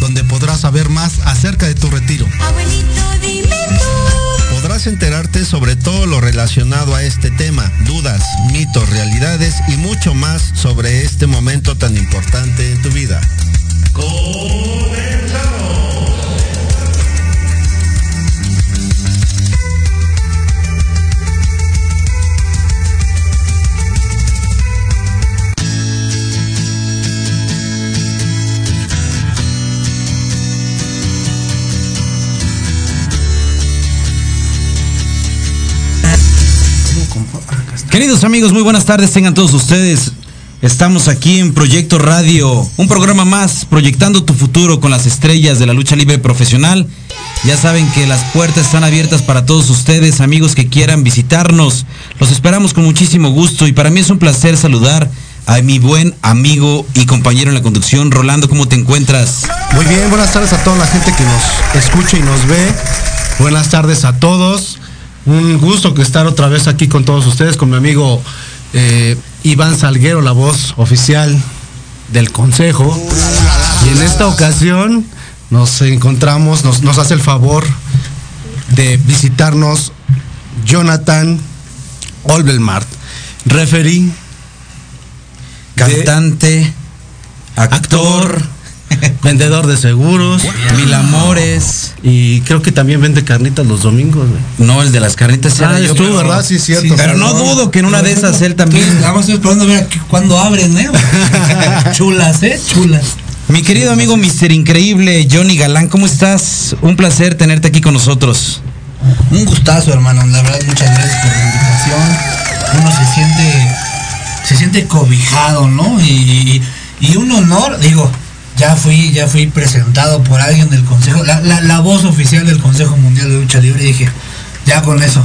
Donde podrás saber más acerca de tu retiro. Abuelito, dime tú. Podrás enterarte sobre todo lo relacionado a este tema, dudas, mitos, realidades y mucho más sobre este momento tan importante en tu vida. Queridos amigos, muy buenas tardes, tengan todos ustedes. Estamos aquí en Proyecto Radio, un programa más proyectando tu futuro con las estrellas de la lucha libre profesional. Ya saben que las puertas están abiertas para todos ustedes, amigos que quieran visitarnos. Los esperamos con muchísimo gusto y para mí es un placer saludar a mi buen amigo y compañero en la conducción, Rolando, ¿cómo te encuentras? Muy bien, buenas tardes a toda la gente que nos escucha y nos ve. Buenas tardes a todos. Un gusto que estar otra vez aquí con todos ustedes, con mi amigo eh, Iván Salguero, la voz oficial del Consejo. Y en esta ocasión nos encontramos, nos, nos hace el favor de visitarnos Jonathan Olbelmart, referí, Cantante, actor, vendedor de seguros. mil amores. Y creo que también vende carnitas los domingos, güey. No, el de las carnitas era Ah, yo, es tú, pero- ¿verdad? Sí, cierto. Pero no dudo que en una de esas él también. Vamos esperando a ver cuándo abren, ¿eh? Chulas, ¿eh? Chulas. Mi querido amigo Mister Increíble, Johnny Galán, ¿cómo estás? Un placer tenerte aquí con nosotros. Un gustazo, hermano. La verdad, muchas gracias por la invitación. Uno se siente, se siente cobijado, ¿no? Y, y un honor, digo, ya fui, ya fui presentado por alguien del Consejo, la, la, la voz oficial del Consejo Mundial de Lucha Libre. Dije, ya con eso.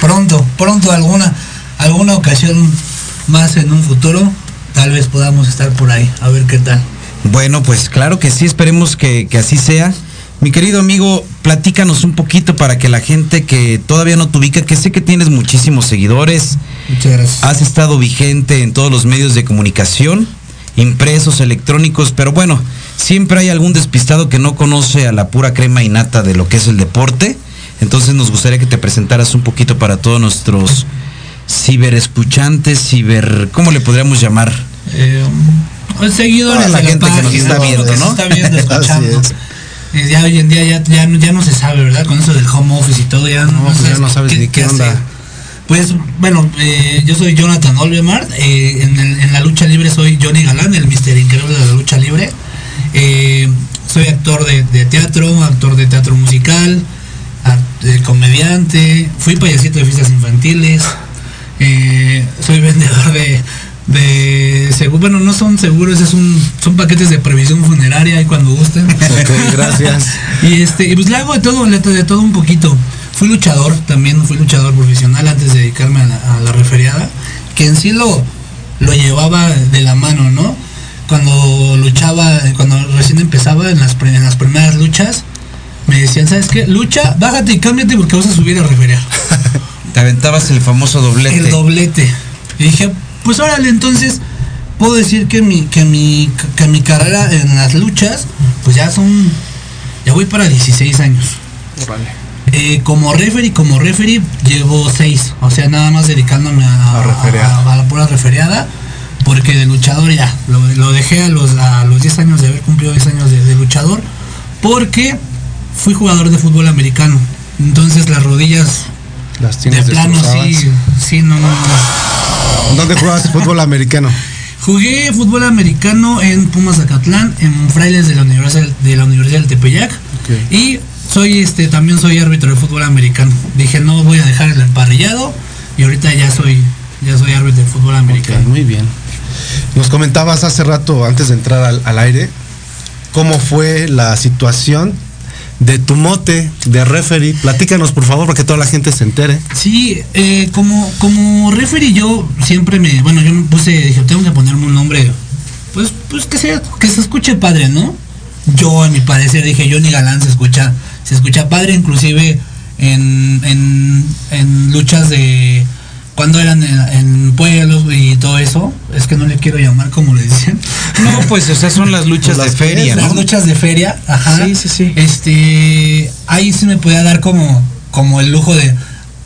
Pronto, pronto alguna, alguna ocasión más en un futuro, tal vez podamos estar por ahí. A ver qué tal. Bueno, pues claro que sí, esperemos que, que así sea. Mi querido amigo, platícanos un poquito para que la gente que todavía no te ubica, que sé que tienes muchísimos seguidores, Muchas gracias. has estado vigente en todos los medios de comunicación, impresos, electrónicos, pero bueno, siempre hay algún despistado que no conoce a la pura crema innata de lo que es el deporte. Entonces nos gustaría que te presentaras un poquito para todos nuestros ciberescuchantes, ciber, ¿cómo le podríamos llamar? Eh, pues, seguidores Toda la de gente que nos está viendo, que ¿no? se está viendo, Así escuchando. es. Eh, Ya hoy en día ya, ya, no- ya no se sabe, ¿verdad? Con eso del home office y todo, ya no, pues ya no sabes ni qué onda. hacer. Pues bueno, eh, yo soy Jonathan Olvemart, eh, en, la lucha libre soy Johnny Galán, el mister increíble de la lucha libre. Eh, soy actor de, de teatro, actor de teatro musical, act- comediante, fui payasito de fiestas infantiles, eh, soy vendedor de, de seguro, bueno, no son seguros, es un, son paquetes de previsión funeraria ahí cuando gusten. Ok, gracias. y este, y pues le hago de todo, de todo un poquito. Fui luchador, también fui luchador profesional antes de dedicarme a la, a la referiada, que en sí lo, lo llevaba de la mano, ¿no? Cuando luchaba, cuando recién empezaba en las, en las primeras luchas, me decían, ¿sabes qué? Lucha, bájate y cámbiate porque vas a subir a referiar. Te aventabas el famoso doblete. El doblete. Y dije, pues órale, entonces puedo decir que mi, que mi, que mi carrera en las luchas, pues ya son, ya voy para 16 años. Eh, como referee, como referee llevo 6, o sea, nada más dedicándome a, A referear. a- a la pura referiada, porque de luchador ya, lo, lo dejé a los, a los 10 años de haber cumplido 10 años de, de luchador, porque fui jugador de fútbol americano. Entonces las rodillas Las de plano sí, sí, no, no, no. ¿Dónde jugabas fútbol americano? Jugué fútbol americano en Pumas Zacatlán, en Frailes de la Universidad de la Universidad del Tepeyac. Y soy este también soy árbitro de fútbol americano. Dije, no voy a dejar el emparrillado y ahorita ya soy ya soy árbitro de fútbol americano. muy bien. Nos comentabas hace rato, antes de entrar al, al aire, cómo fue la situación de tu mote de referee. Platícanos, por favor, para que toda la gente se entere. Sí, eh, como, como referee yo siempre me, bueno, yo me puse, dije, tengo que ponerme un nombre, pues, pues que sea, que se escuche padre, ¿no? Yo, a mi parecer, dije, Johnny Galán se escucha, se escucha padre, inclusive en, en, en luchas de cuando eran en, en pueblos y todo eso, es que no le quiero llamar como le dicen. No, pues, o sea, son las luchas de las feria, Las ¿no? luchas de feria, ajá. Sí, sí, sí. Este, ahí sí me podía dar como, como el lujo de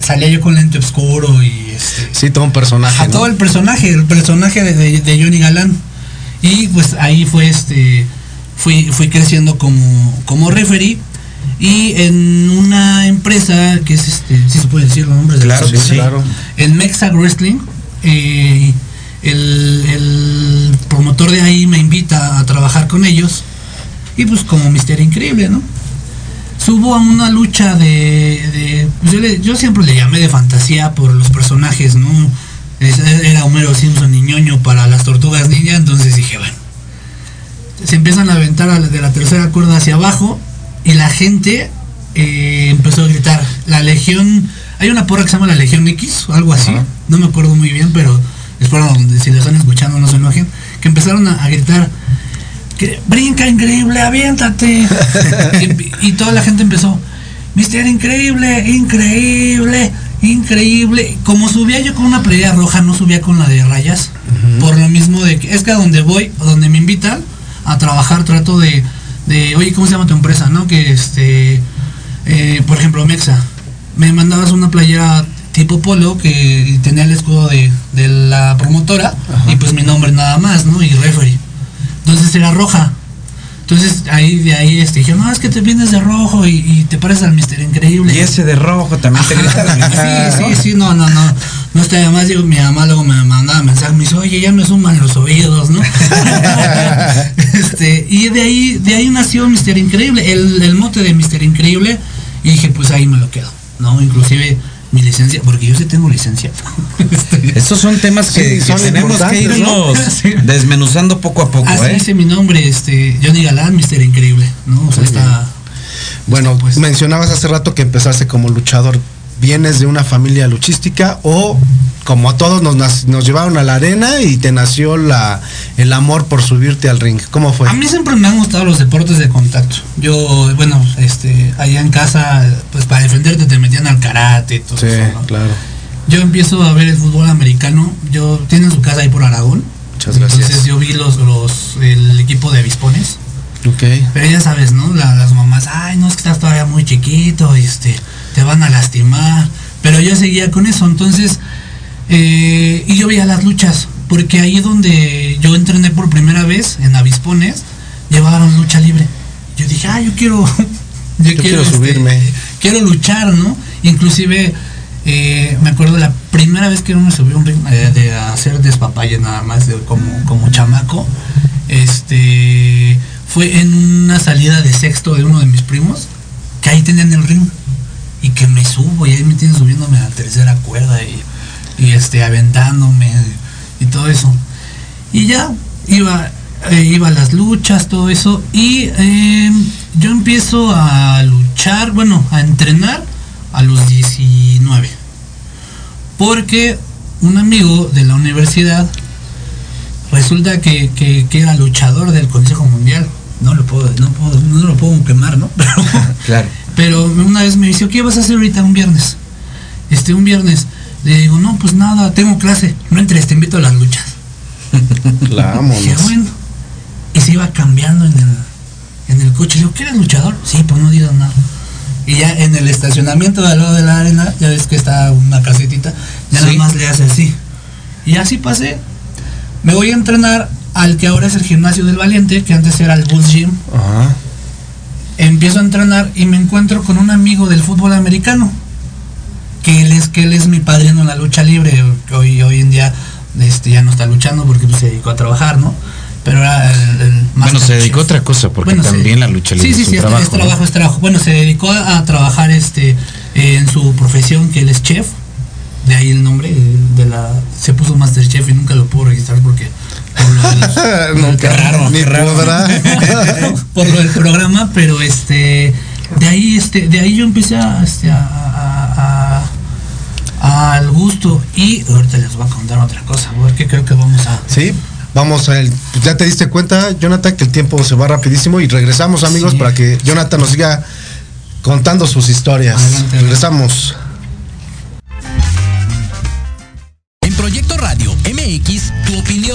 salía yo con lente oscuro y este, Sí, todo un personaje. a ¿no? todo el personaje, el personaje de, de- de Johnny Galán. Y pues ahí fue este, fui, fui creciendo como, como referee. Y en una empresa que es este, si se puede decir los nombres de Claro que Sí, claro. en Mexa Wrestling, eh, el, el promotor de ahí me invita a trabajar con ellos. Y pues como Misterio Increíble, ¿no? Subo a una lucha de... de- pues yo, le- yo siempre le llamé de fantasía por los personajes, ¿no? Es- Era Homero Simpson y ñoño para las tortugas ninja, entonces dije, bueno. Se empiezan a aventar de la tercera cuerda hacia abajo y la gente eh, empezó a gritar. La Legión, hay una porra que se llama la Legión X o algo así, Ajá. no me acuerdo muy bien, pero espero donde si lo están escuchando no se enojen, que empezaron a, a gritar que brinca increíble, aviéntate. y, y toda la gente empezó, Mister Increíble, increíble, increíble. Como subía yo con una playera roja, no subía con la de rayas. Por lo mismo de que es que a donde voy, a donde me invitan a trabajar, trato de, de oye, ¿cómo se llama tu empresa? ¿No? Que este, eh, por ejemplo, Mexa, me mandabas una playera tipo polo que tenía el escudo de, de la promotora y pues mi nombre nada más, ¿no? Y referee. Entonces era roja. Entonces ahí de ahí este, dije, no, es que te vienes de rojo y, y te pareces al Mister Increíble. Y ese de rojo también te grita la. Sí, sí, sí, no, no, no. No está además, digo, mi mamá luego me mandaba mensajes, me dice, oye, ya me suman los oídos, ¿no? este, y de ahí, de ahí nació Mister Increíble, el, el mote de Mister Increíble, y dije, pues ahí me lo quedo, ¿no? Inclusive mi licencia, porque yo sí tengo licencia. Este, Estos son temas que, Sí, que son tenemos que irnos Sí. desmenuzando poco a poco, así ¿eh? dice mi nombre, este, Johnny Galán, Mister Increíble, ¿no? O sea, está... Bueno, Pues- mencionabas hace rato que empezaste como luchador. ¿Vienes de una familia luchística o como a todos nos, nos llevaron a la arena y te nació la, el amor por subirte al ring? ¿Cómo fue? A mí siempre me han gustado los deportes de contacto. Yo, bueno, este, allá en casa, pues para defenderte te metían al karate y todo Sí, eso, ¿no? claro. Yo empiezo a ver el fútbol americano. Yo tiene su casa ahí por Aragón. Muchas gracias. Entonces yo vi los, los el equipo de avispones. Ok. Pero ya sabes, ¿no? La- las mamás, ay, no es que estás todavía muy chiquito, este, te van a lastimar. Pero yo seguía con eso, entonces, eh, y yo veía las luchas, porque ahí donde yo entrené por primera vez, en avispones, llevaron lucha libre. Yo dije, ah, yo quiero, yo, quiero este, subirme. quiero luchar, ¿no? Inclusive, eh, me acuerdo la primera vez que uno me subió a un ring eh, de hacer despapalle nada más, de, como, como chamaco, este, fue en una salida de sexto de uno de mis primos, que ahí tenían el ring, y que me subo, y ahí me tienen subiéndome a la tercera cuerda, y, y este, aventándome, y todo eso. Y ya, iba, eh, iba a las luchas, todo eso, y eh, yo empiezo a luchar, bueno, a entrenar a los 19. Porque un amigo de la universidad resulta que, que- era luchador del Consejo Mundial. No lo puedo, no puedo- no lo puedo quemar, ¿no? Claro. Pero una vez me dice, ¿qué vas a hacer ahorita un viernes? Este, un viernes. Le digo, no, pues nada, tengo clase. No entres, te invito a las luchas. Dije, bueno. Y se iba cambiando en el, en el coche. Le digo, ¿qué eres luchador? Sí, pues no digas nada. Y ya en el estacionamiento de al lado de la arena, ya ves que está una casetita, ya Sí. nada más le hace así. Y así pasé. Me voy a entrenar al que ahora es el gimnasio del Valiente, que antes era el Bulls Gym. Empiezo a entrenar y me encuentro con un amigo del fútbol americano. Que él es, que él es mi padrino en la lucha libre. Hoy, hoy en día este, ya no está luchando porque pues, se dedicó a trabajar, ¿no? Pero era el, el Bueno, se dedicó a otra cosa, porque Bueno, también la lucha libre Sí, sí, es sí, es- trabajo. es trabajo, es trabajo. Bueno, se dedicó a, a trabajar este eh, en su profesión, que él es chef. De ahí el nombre eh, de la. Se puso Master Chef y nunca lo pudo registrar porque. No, qué raro, ni qué raro. por lo del programa, pero este. De ahí, este, de ahí yo empecé a, este, a, a- a- al gusto. Y ahorita les voy a contar otra cosa, porque creo que vamos a. Sí, vamos a el, ya te diste cuenta, Jonathan, que el tiempo se va rapidísimo y regresamos amigos Sí. para que Jonathan nos siga contando sus historias. Adelante, regresamos.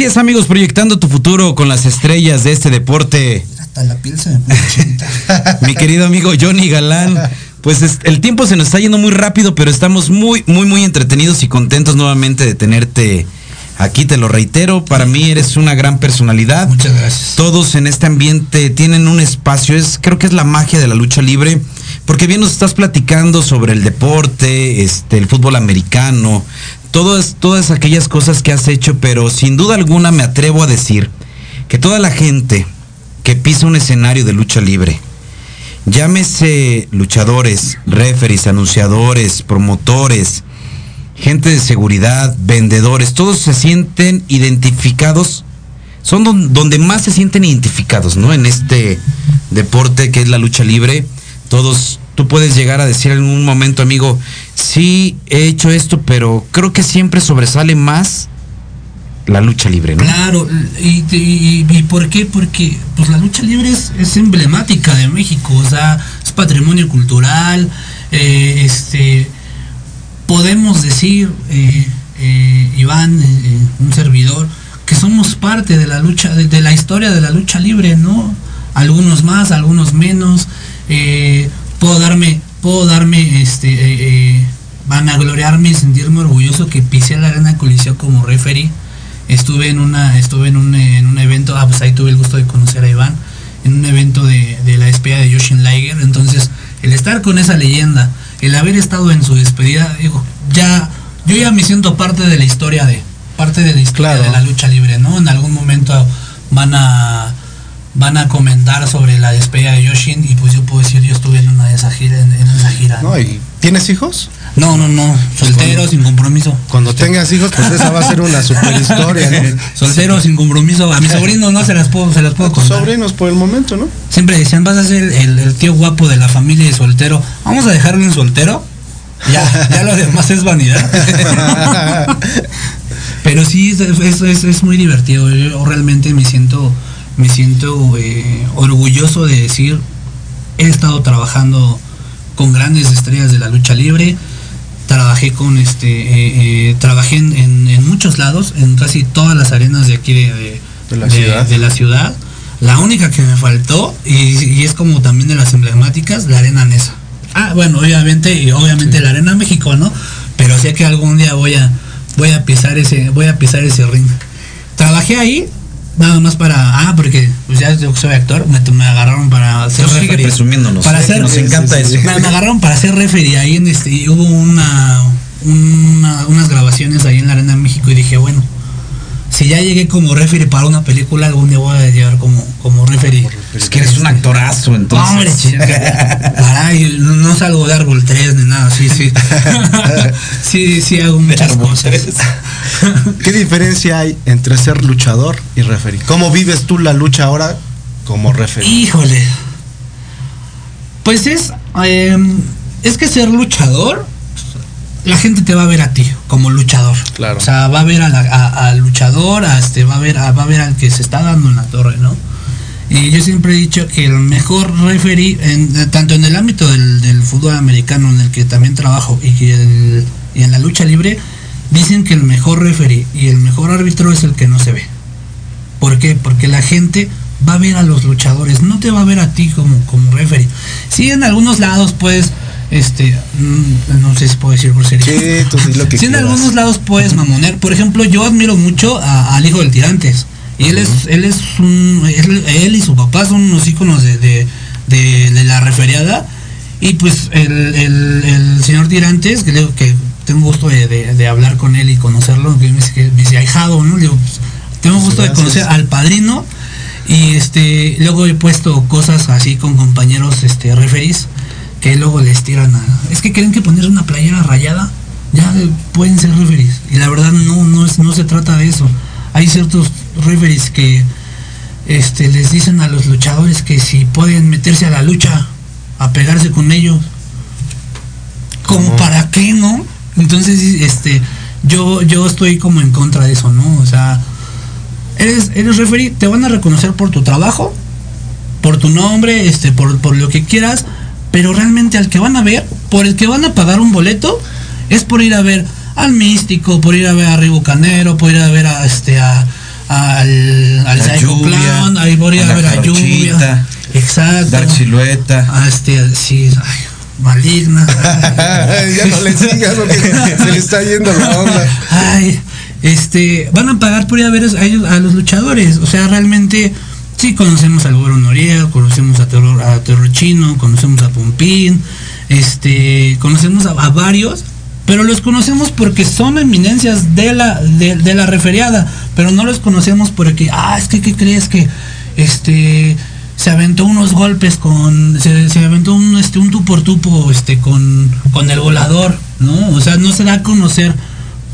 Así es amigos, proyectando tu futuro con las estrellas de este deporte. Hasta la piel se me. Mi querido amigo Johnny Galán, pues es- el tiempo se nos está yendo muy rápido, pero estamos muy, muy, muy entretenidos y contentos nuevamente de tenerte aquí, te lo reitero, para mí eres una gran personalidad. Muchas gracias. Todos en este ambiente tienen un espacio, es, creo que es la magia de la lucha libre, porque bien nos estás platicando sobre el deporte, este, el fútbol americano, todas, todas aquellas cosas que has hecho, pero sin duda alguna me atrevo a decir que toda la gente que pisa un escenario de lucha libre, llámese luchadores, referees, anunciadores, promotores, gente de seguridad, vendedores, todos se sienten identificados, son don- donde más se sienten identificados, ¿no? En este deporte que es la lucha libre, todos tú puedes llegar a decir en un momento, amigo, sí he hecho esto, pero creo que siempre sobresale más la lucha libre, ¿no? Claro, y, y- por qué? Porque pues la lucha libre es, es emblemática de México, o sea, es patrimonio cultural, eh, este, podemos decir, eh, eh, Iván, un servidor, que somos parte de la lucha, de, la historia de la lucha libre, ¿no? Algunos más, algunos menos, puedo darme, puedo darme, este, eh, eh, vanagloriarme y sentirme orgulloso que pisé la arena Coliseo como referee. Estuve en una estuve en un, en un evento ah pues ahí tuve el gusto de conocer a Iván en un evento de, de la despedida de Yoshin Liger. Entonces el estar con esa leyenda el haber estado en su despedida digo ya yo ya me siento parte de la historia de parte de la historia de la lucha libre no en algún momento van a van a comentar sobre la despedida de Yoshin y pues yo puedo decir yo estuve en una de esas giras en, en esa gira No, ¿y ¿Tienes hijos? no no no soltero sin compromiso Cuando tengas hijos, pues esa va a ser una super historia, ¿no? soltero sin compromiso a mis sobrinos no se las puedo se las puedo contar sobrinos por el momento, ¿no? Siempre decían, vas a ser el, el tío guapo de la familia y soltero. Vamos a dejarlo en soltero. Ya, ya lo demás es vanidad. Pero sí, es, es- es- es muy divertido. Yo realmente me siento, me siento eh, orgulloso de decir, he estado trabajando con grandes estrellas de la lucha libre. Trabajé con este, eh, eh, trabajé en, en- en muchos lados, en casi todas las arenas de aquí de, de- De la de- ciudad. de la ciudad. La única que me faltó, y, y es como también de las emblemáticas, la arena Nesa. Ah, bueno, obviamente, y obviamente la arena México, ¿no? Pero sé que algún día voy a, voy a pisar ese, voy a pisar ese ring. Trabajé ahí, nada más para, ah, porque pues ya yo soy actor, me, me agarraron para ser Pues sigue presumiéndonos, Para ser, nos encanta eso. Me, me agarraron para ser referee ahí en este, y hubo una, una- unas grabaciones ahí en la arena México y dije, bueno, si ya llegué como referee para una película, algún día voy a llegar como, como referee. Es que eres un actorazo, entonces. Hombre, chica, caray, no, salgo de árbol 3 ni nada, sí, sí. sí, sí hago muchas cosas. ¿Qué diferencia hay entre ser luchador y referee? ¿Cómo vives tú la lucha ahora como referee? Híjole. Pues es, eh, es que ser luchador, la gente te va a ver a ti como luchador. Claro. O sea, va a ver a la- a- al luchador, a este, va a ver, a- va a ver al que se está dando en la torre, ¿no? Y yo siempre he dicho que el mejor referee, en- tanto en el ámbito del, del fútbol americano, en el que también trabajo, y, que el- y en la lucha libre, dicen que el mejor referee y el mejor árbitro es el que no se ve. ¿Por qué? Porque la gente va a ver a los luchadores, no te va a ver a ti como, como referee. Sí, en algunos lados, pues, este, mm, no sé si puedo decir grosería. Sí, tú di lo que Sí, en algunos lados puedes mamonear. Por ejemplo, yo admiro mucho a- al hijo del Tirantes. Y él es, él es un, él, él y su papá son unos íconos de, de, de- de la referiada. Y pues el, el- el señor Tirantes, que, le- que tengo gusto de, hablar con él y conocerlo, que me dice, que me dice ahijado, ¿no? Le digo, pues, tengo gusto de conocer al padrino. Y este, luego he puesto cosas así con compañeros este referees que luego les tiran a. Es que creen que poner una playera rayada ya pueden ser referees. Y la verdad no, no es, no se trata de eso. Hay ciertos referees que este les dicen a los luchadores que si pueden meterse a la lucha, a pegarse con ellos. Como para qué, ¿no? Entonces, este, yo, yo estoy como en contra de eso, ¿no? O sea, eres, eres referee, te van a reconocer por tu trabajo, por tu nombre, este, por, por lo que quieras, pero realmente al que van a ver, por el que van a pagar un boleto, es por ir a ver al místico, por ir a ver a Ribo Canero, por ir a ver a este a, al, al La lluvia, por ir a a la ver a Jarochita, lluvia. Exacto. Dark Silueta. A este, sí, ay, maligna. ya no le sigas porque se le está yendo la onda. Ay, este, van a pagar por ir a ver a ellos, a los luchadores. O sea, realmente sí conocemos al Güero Noriega, conocemos a Terror, a Terror Chino, conocemos a Pompín, este, conocemos a, a varios, pero los conocemos porque son eminencias de la, de, la referiada, pero no los conocemos porque, ah, es que, ¿qué crees que, este, se aventó unos golpes con, se, se aventó un, este, un tú por tupo, este, con, con el volador, ¿no? O sea, no se da a conocer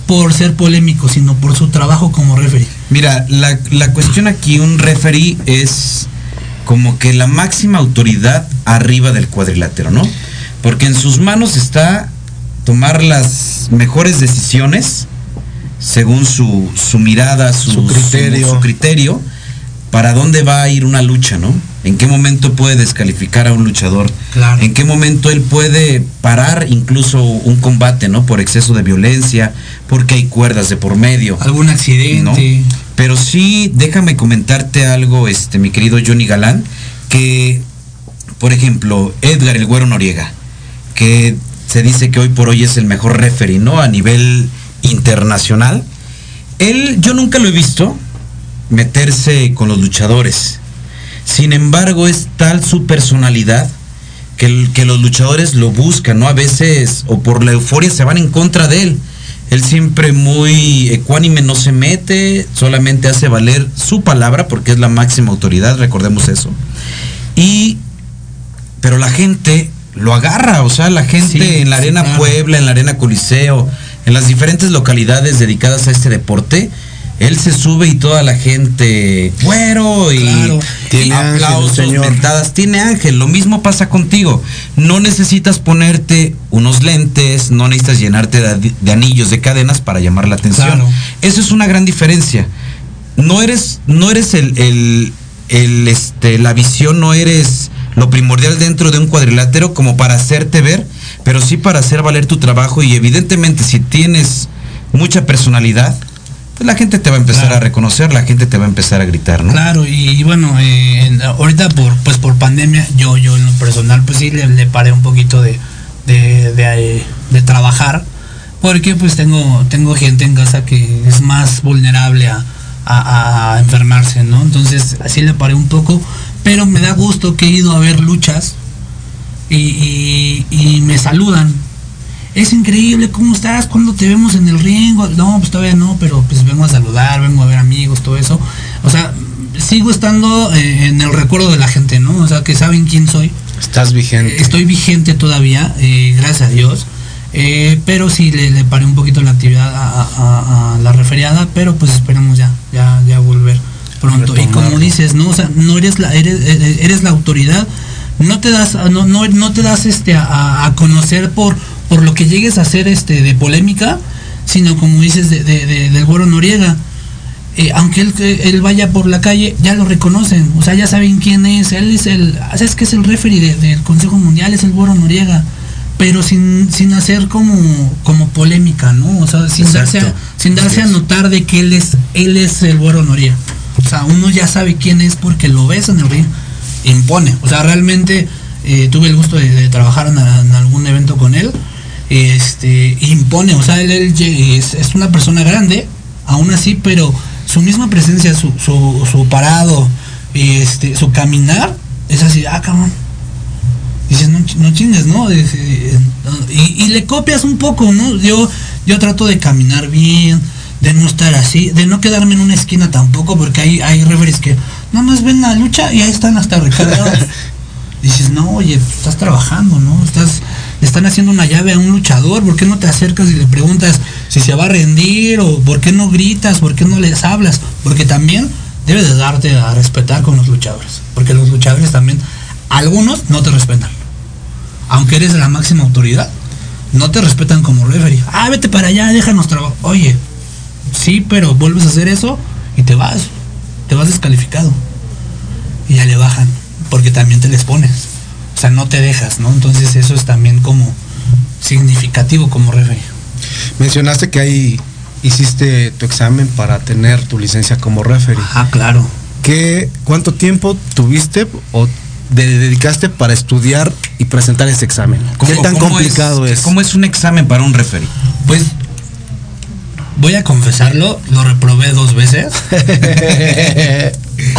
por ser polémico, sino por su trabajo como referee. Mira, la, la cuestión aquí, un referee es como que la máxima autoridad arriba del cuadrilátero, ¿no? Porque en sus manos está tomar las mejores decisiones según su, su mirada, su, Su criterio. su- su criterio, para dónde va a ir una lucha, ¿no? ¿En qué momento puede descalificar a un luchador? Claro. ¿En qué momento él puede parar incluso un combate, ¿no? Por exceso de violencia, porque hay cuerdas de por medio. Algún accidente. Pero sí, déjame comentarte algo, este, mi querido Johnny Galán, que, por ejemplo, Edgar el Güero Noriega, que se dice que hoy por hoy es el mejor referee, ¿no? A nivel internacional. Él, yo nunca lo he visto meterse con los luchadores. Sin embargo, es tal su personalidad que, que los luchadores lo buscan, ¿no? A veces, o por la euforia, se van en contra de él. Él siempre muy ecuánime no se mete, solamente hace valer su palabra porque es la máxima autoridad, recordemos eso. Y, pero la gente lo agarra, o sea, la gente Sí, en la sí, Arena claro. Puebla, en la Arena Coliseo, en las diferentes localidades dedicadas a este deporte, él se sube y toda la gente, güero, y, Claro. y ángel, aplausos, mentadas, tiene ángel, lo mismo pasa contigo. No necesitas ponerte unos lentes, no necesitas llenarte de, de anillos, de cadenas para llamar la atención. Claro. Eso es una gran diferencia. No eres, no eres el, el, el, este, la visión, no eres lo primordial dentro de un cuadrilátero como para hacerte ver, pero sí para hacer valer tu trabajo y evidentemente si tienes mucha personalidad, pues la gente te va a empezar Claro. a reconocer, la gente te va a empezar a gritar, ¿no? Claro, y, y bueno, eh, ahorita por pues por pandemia, yo yo en lo personal pues sí le, le paré un poquito de, de, de, eh, de trabajar, porque pues tengo, tengo gente en casa que es más vulnerable a, a- a enfermarse, ¿no? Entonces así le paré un poco, pero me da gusto que he ido a ver luchas y, y- y me saludan. Es increíble, ¿cómo estás? ¿Cuándo te vemos en el ring? No, pues todavía no, pero pues vengo a saludar, vengo a ver amigos, todo eso. O sea, sigo estando eh, en el recuerdo de la gente, ¿no? O sea, que saben quién soy. Estás vigente. Estoy vigente todavía, eh, gracias a Dios. Eh, pero sí le, le paré un poquito la actividad a, a- a la referiada, pero pues esperamos ya, ya, ya volver pronto. Y como dices, no, o sea, no eres la, eres, eres eres la autoridad, no te das, no, no, no te das este a, a conocer por, por lo que llegues a hacer este de polémica, sino como dices de, de- de- del güero Noriega. Eh, aunque él, él vaya por la calle, ya lo reconocen, o sea, ya saben quién es, él es el, ¿sabes que es el referee de- del Consejo Mundial? Es el Güero Noriega, pero sin, sin hacer como, como polémica, ¿no? O sea, sin darse, a, sin darse a es. notar de que él es, él es el Güero Noriega. O sea, uno ya sabe quién es porque lo ves en el ring, impone. O sea, realmente eh, tuve el gusto de, trabajar en, algún evento con él, este, impone, o sea, él, es, es una persona grande, aún así, pero su misma presencia, su, su, su parado, este, su caminar, es así, ah, cabrón. Dices, no, no chingues, ¿no? Y, y le copias un poco, ¿no? Yo, yo trato de caminar bien, de no estar así, de no quedarme en una esquina tampoco, porque hay, hay referees que nada más ven la lucha y ahí están hasta recargados. Dices, no, oye, estás trabajando, ¿no? Estás, le están haciendo una llave a un luchador, ¿por qué no te acercas y le preguntas si se va a rendir o por qué no gritas, por qué no les hablas? Porque también debes de darte a respetar con los luchadores, porque los luchadores también, algunos no te respetan. Aunque eres la máxima autoridad, no te respetan como referee. Ah, vete para allá, déjanos trabajar. Oye, sí, pero vuelves a hacer eso y te vas, te vas descalificado. Y ya le bajan, porque también te les pones. O sea, no te dejas, ¿no? Entonces eso es también como significativo como referee. Mencionaste que ahí hiciste tu examen para tener tu licencia como referee. Ah, claro. ¿Qué, ¿Cuánto tiempo tuviste o de- dedicaste para estudiar y presentar ese examen? ¿Qué ¿Cómo- tan cómo complicado es? ¿Cómo es un examen para un referee? Pues voy a confesarlo, lo reprobé dos veces.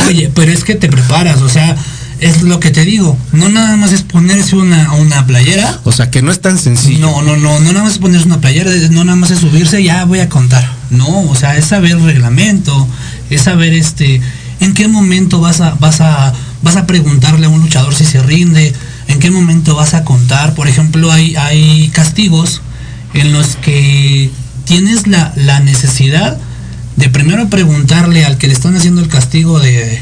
Oye, pero es que te preparas, o sea, es lo que te digo. No nada más es ponerse una, una playera. O sea, que no es tan sencillo. No, no, no, no nada más es ponerse una playera, no nada más es subirse, ya voy a contar. No, o sea, es saber el reglamento, es saber este, en qué momento vas a, vas a, vas a preguntarle a un luchador si se rinde, en qué momento vas a contar. Por ejemplo, hay, hay castigos en los que tienes la, la necesidad de primero preguntarle al que le están haciendo el castigo de,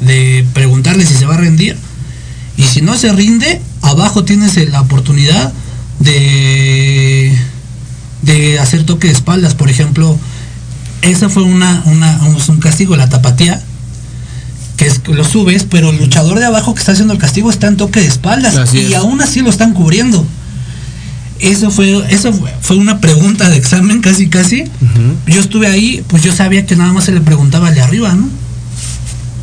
de preguntarle si se va a rendir. Y si no se rinde, abajo tienes la oportunidad de, de hacer toque de espaldas, por ejemplo, esa fue una, una, un castigo, la tapatía, que es lo subes, pero el luchador de abajo que está haciendo el castigo está en toque de espaldas Así y es. aún así lo están cubriendo. Eso fue, eso fue, fue una pregunta de examen casi casi. Yo estuve ahí, pues yo sabía que nada más se le preguntaba al de arriba, ¿no?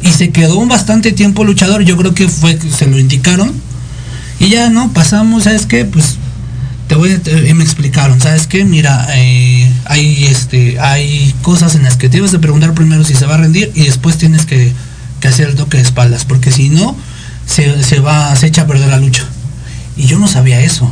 Y se quedó un bastante tiempo luchador, yo creo que fue que se lo indicaron. Y ya, ¿no? Pasamos, ¿sabes qué? Pues te voy a, te- y me explicaron, ¿sabes qué? Mira, eh, hay este, hay cosas en las que te debes de preguntar primero si se va a rendir y después tienes que, que hacer el toque de espaldas, porque si no, se, se va, se echa a perder la lucha. Y yo no sabía eso.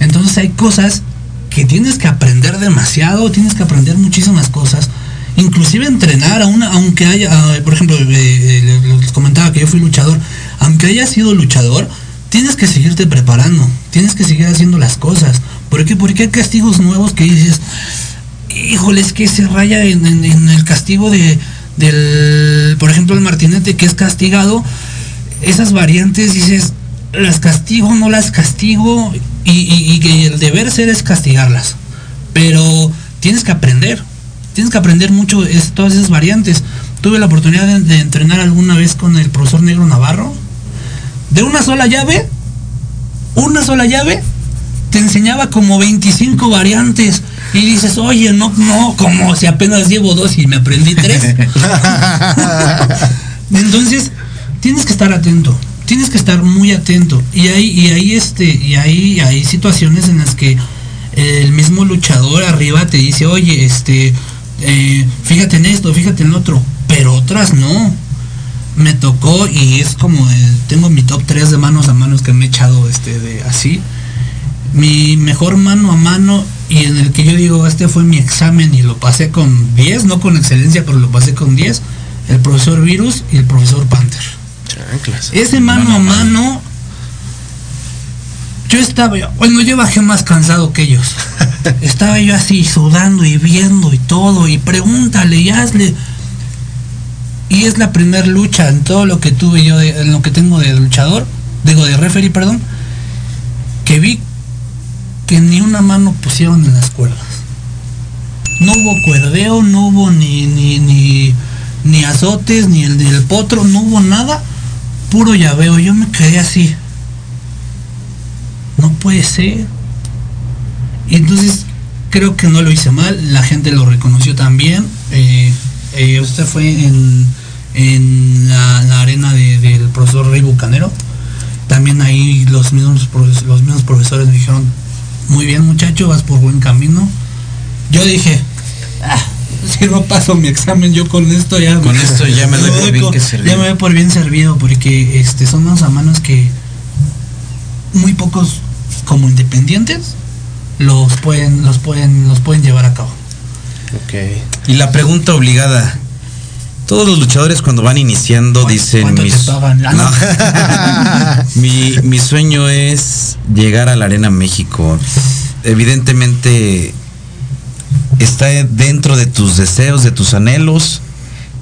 Entonces hay cosas que tienes que aprender demasiado, tienes que aprender muchísimas cosas, inclusive entrenar, aunque haya, ah, por ejemplo, eh, eh, le- les comentaba que yo fui luchador, aunque haya sido luchador, tienes que seguirte preparando, tienes que seguir haciendo las cosas. ¿Por qué? Porque hay castigos nuevos que dices, híjole, es que se raya en el castigo de, del, por ejemplo, el martinete que es castigado, esas variantes dices, las castigo, no las castigo, y, y- y que el deber ser es castigarlas. Pero tienes que aprender, tienes que aprender mucho es, todas esas variantes. Tuve la oportunidad de, de entrenar alguna vez con el profesor Negro Navarro. De una sola llave, una sola llave, te enseñaba como 25 variantes. Y dices, oye, no, no, como si apenas llevo dos y me aprendí tres. Entonces, tienes que estar atento, tienes que estar muy atento. Y hay, y hay este, y hay, hay situaciones en las que el mismo luchador arriba te dice, oye, este, eh, fíjate en esto, fíjate en otro, pero otras no. Me tocó y es como, tengo mi top 3 de manos a manos que me he echado este, de así. Mi mejor mano a mano y en el que yo digo, este fue mi examen y lo pasé con 10, no con excelencia, pero lo pasé con 10, el profesor Virus y el profesor Panther. Ese mano a mano, yo estaba, bueno, yo bajé más cansado que ellos. estaba yo así sudando y viendo y todo, y pregúntale y hazle. Y es la primera lucha en todo lo que tuve yo, de- en lo que tengo de luchador, digo de referee, perdón, que vi que ni una mano pusieron en las cuerdas. No hubo cuerdeo, no hubo ni, ni, ni, ni azotes, ni el del potro, no hubo nada. Puro llaveo. Yo me quedé así. No puede ser. Entonces creo que no lo hice mal. La gente lo reconoció también. Eh, eh, usted fue en, en la, arena de- del profesor Rey Bucanero. También ahí los mismos, los mismos profesores me dijeron, muy bien muchacho, vas por buen camino. Yo dije, "Ah, si no paso mi examen yo con esto ya Con esto ya me doy por bien que servido. ya me doy por bien servido porque este son manos a manos que muy pocos como independientes los pueden los pueden los pueden llevar a cabo Y la pregunta obligada. Todos los luchadores cuando van iniciando dicen mis- te pagan? No. mi, mi sueño es llegar a la Arena México. Evidentemente está dentro de tus deseos, de tus anhelos.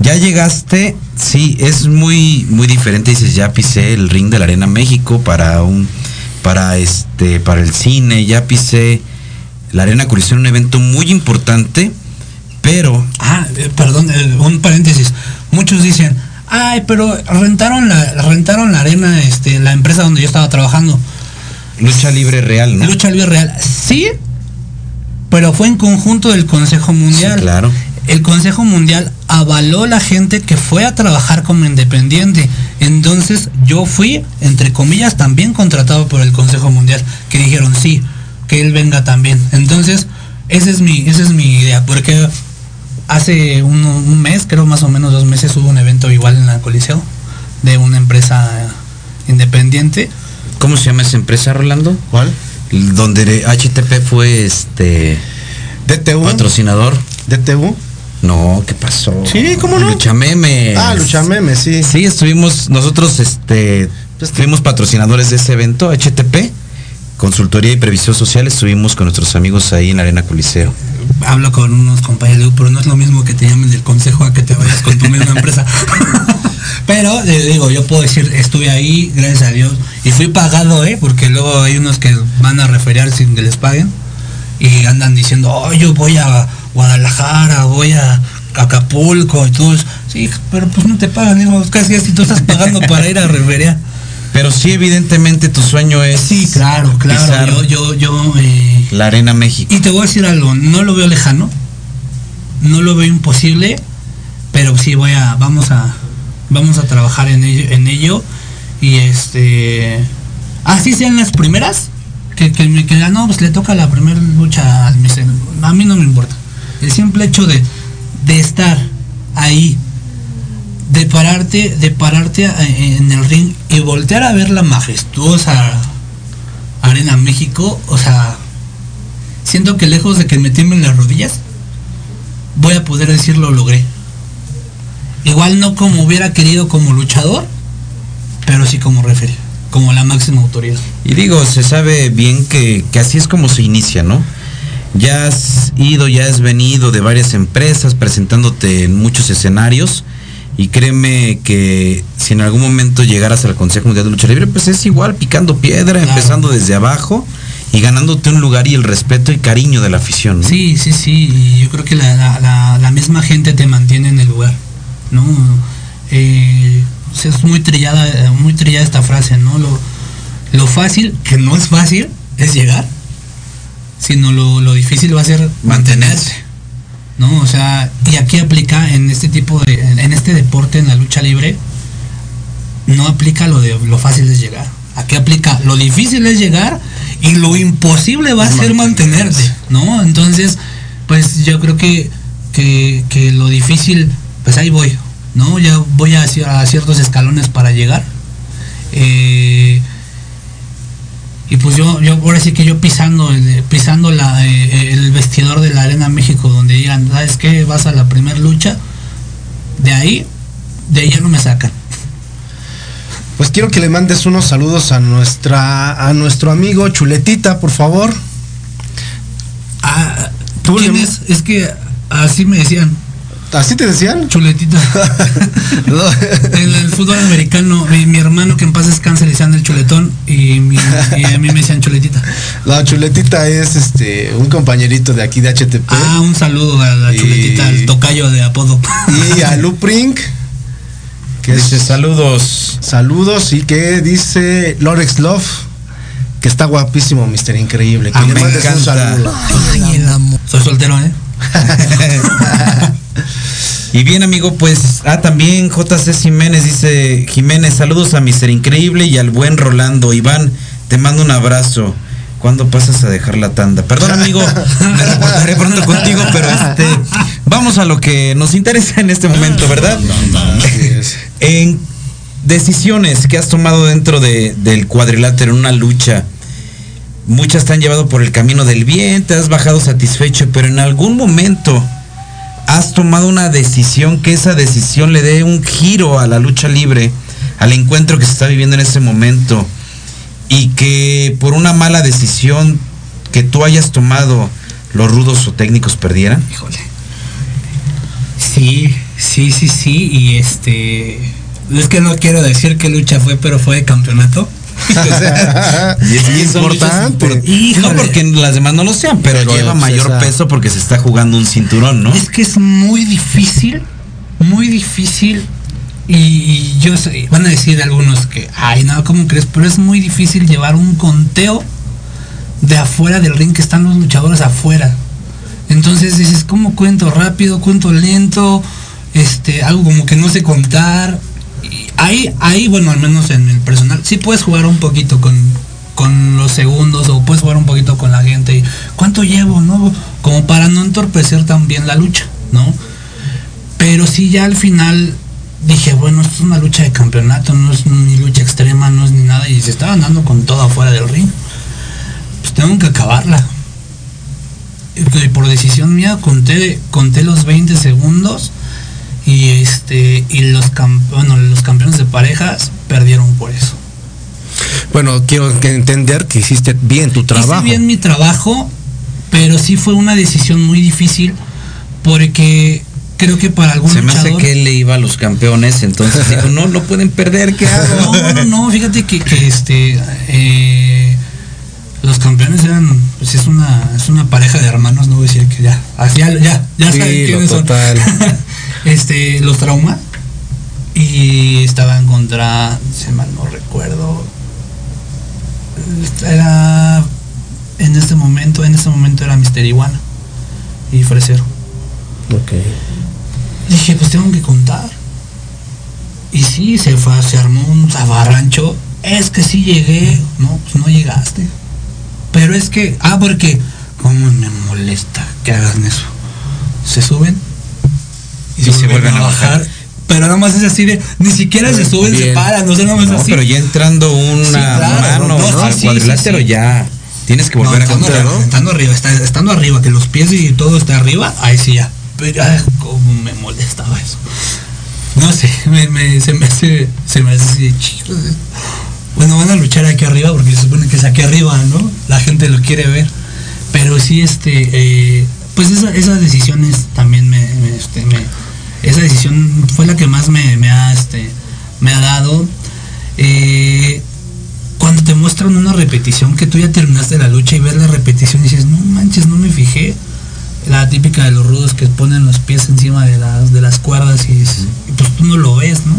Ya llegaste, sí, es muy muy diferente. Dices, ya pisé el ring de la Arena México para un para este para el cine, ya pisé la Arena Coliseo, un evento muy importante, pero Ah, eh, perdón, eh, un paréntesis. Muchos dicen, ay, pero rentaron la, rentaron la arena, este, la empresa donde yo estaba trabajando. lucha libre real, ¿no? Lucha libre real. Sí, pero fue en conjunto del Consejo Mundial. Sí, claro. El Consejo Mundial avaló la gente que fue a trabajar como independiente. Entonces yo fui, entre comillas, también contratado por el Consejo Mundial, que dijeron sí, que él venga también. Entonces, esa es mi, esa es mi idea, porque hace un, un mes, creo más o menos dos meses, hubo un evento igual en la Coliseo de una empresa independiente. ¿Cómo se llama esa empresa, Rolando? ¿Cuál? Donde HTP fue este DTU. patrocinador. DTU. No, ¿qué pasó? Sí, ¿cómo no? Luchamemes. Ah, Luchameme, sí. Sí, estuvimos, nosotros este Pues, fuimos patrocinadores de ese evento, HTP, consultoría y previsión social, estuvimos con nuestros amigos ahí en la Arena Coliseo. hablo con unos compañeros, pero no es lo mismo que te llamen del consejo a que te vayas con tu misma empresa. Pero eh, digo, yo puedo decir, estuve ahí, gracias a Dios, y fui pagado, ¿eh? Porque luego hay unos que van a referir sin que les paguen y andan diciendo, oh, yo voy a Guadalajara, voy a Acapulco y todo eso. Sí, pero pues no te pagan, digo, casi así tú estás pagando para ir a referir. Pero sí, evidentemente tu sueño es. Sí, claro, claro. Yo, yo, yo. eh, La Arena México. y te voy a decir algo, no lo veo lejano, no lo veo imposible, pero sí voy a, vamos a, vamos a trabajar en ello, en ello. Y este, así sean las primeras, que, que me queda, no, pues le toca la primera lucha al a mí no me importa, el simple hecho de, de estar ahí, de pararte, de pararte en el ring y voltear a ver la majestuosa Arena México, o sea, siento que lejos de que me tiemblen las rodillas, voy a poder decir lo logré. Igual no como hubiera querido como luchador, pero sí como referee, como la máxima autoridad. Y digo, se sabe bien que, que así es como se inicia, ¿no? Ya has ido, ya has venido de varias empresas presentándote en muchos escenarios y créeme que si en algún momento llegaras al Consejo Mundial de Lucha Libre, pues es igual picando piedra, empezando desde abajo y ganándote un lugar y el respeto y cariño de la afición. ¿no? Sí, sí, sí, y yo creo que la, la- la- la misma gente te mantiene en el lugar, ¿no? Eh, es muy trillada, muy trillada esta frase, ¿no? Lo, lo fácil, que no es fácil, es llegar, sino lo, lo difícil va a ser mantenerse, ¿no? O sea, y aquí aplica en este tipo de, en este deporte, en la lucha libre, no aplica lo de lo fácil es llegar. Aquí aplica lo difícil es llegar y lo imposible va a ser mantenerte, ¿no? Entonces, pues yo creo que, que, que lo difícil, pues ahí voy, ¿no? Ya voy a, cier- a ciertos escalones para llegar. Eh, y pues yo, yo ahora sí que yo pisando el, pisando la, eh, el vestidor de la Arena México donde digan, ¿sabes qué? Vas a la primera lucha, de ahí, de ahí ya no me sacan. Pues quiero que le mandes unos saludos a nuestra a nuestro amigo Chuletita, por favor. Ah, Tú ¿quién le- es? Es que así me decían. ¿Así te decían? Chuletita. en el fútbol americano, mi, mi hermano que en paz descanse le decían el chuletón y, mi- y a mí me decían chuletita. La Chuletita es este un compañerito de aquí de HTP. Ah, un saludo a la Y- chuletita, al tocayo de apodo. Y a Luprink. Que Dice es- saludos. saludos y que dice Lorex Love. Que está guapísimo, Mister Increíble. Que Ah, le me mandes un encanta. saludo. Soy soltero, ¿eh? Y bien amigo, pues, ah, también JC Jiménez dice, Jiménez, saludos a Mister Increíble y al buen Rolando. Iván, te mando un abrazo. ¿Cuándo pasas a dejar la tanda? Perdón amigo, me reportaré pronto contigo, pero este, vamos a lo que nos interesa en este momento, ¿verdad? Así es. En decisiones que has tomado dentro de- del cuadrilátero en una lucha, muchas te han llevado por el camino del bien, te has bajado satisfecho, pero en algún momento has tomado una decisión que esa decisión le dé un giro a la lucha libre, al encuentro que se está viviendo en ese momento, y que por una mala decisión que tú hayas tomado, los rudos o técnicos perdieran. Híjole. Sí, sí, sí, sí. Y este. Es que no quiero decir qué lucha fue, pero fue de campeonato. Y es, y son Importante. import-. No porque las demás no lo sean, pero, Pero, lleva mayor esa- peso porque se está jugando un cinturón, ¿no? Es que es muy difícil, muy difícil. Y, y yo sé, van a decir algunos que, ay, no, ¿cómo crees? Pero es muy difícil llevar un conteo de afuera del ring que están los luchadores afuera. Entonces dices, ¿cómo cuento rápido? ¿Cuento lento? Este, algo como que no sé contar. Ahí, ahí, bueno, al menos en el personal, sí puedes jugar un poquito con, con los segundos o puedes jugar un poquito con la gente. y, ¿Cuánto llevo, no? Como para no entorpecer también la lucha, ¿no? Pero sí ya al final dije, bueno, es una lucha de campeonato, no es ni lucha extrema, no es ni nada, y se estaban dando con todo afuera del ring. Pues tengo que acabarla. Y por decisión mía conté, conté los 20 segundos y este y los cam- bueno, los campeones de parejas perdieron por eso. Bueno, quiero que entender que hiciste bien tu trabajo. Hice bien mi trabajo, pero sí fue una decisión muy difícil porque creo que para algún Se me hace que él le iba a los campeones, entonces dijo, no, no pueden perder, ¿qué hago? No, no, no, fíjate que, que, este eh, los campeones eran, pues es una, es una pareja de hermanos, no voy a decir que ya, así ya, ya, ya Sí, saben lo quiénes son. total. este, los trauma y estaban contra, si mal no recuerdo, era en este momento, en este momento era Mister Iguana y Fresero. Ok. Dije, pues tengo que contar. Y sí, se fue, se armó un zabarrancho. Es que sí llegué. No, pues no llegaste. Pero es que, ah, porque, ¿cómo me molesta que hagan eso? Se suben Y se vuelven a bajar. Pero nada más es así de, ni siquiera se suben, se paran, no sé, nada más No, así. pero ya entrando una Sí, claro, mano no, al cuadrilátero ya tienes que No, volver a contar, arriba, ¿no? estando arriba, está- estando arriba, que los pies y todo está arriba, ahí sí ya. Pero ay, cómo me molestaba eso. No sé, me, me- se me hace, se me hace así, chicos. Bueno, van a luchar aquí arriba porque se supone que es aquí arriba, ¿no? La gente lo quiere ver. Pero sí, este, eh, pues esa- esas decisiones también me, me, este, me- esa decisión fue la que más me, me ha, este, me ha dado. Eh, cuando te muestran una repetición que tú ya terminaste la lucha y ves la repetición y dices, no manches, no me fijé. La típica de los rudos que ponen los pies encima de las, de las cuerdas y, dices, y pues tú no lo ves, ¿no?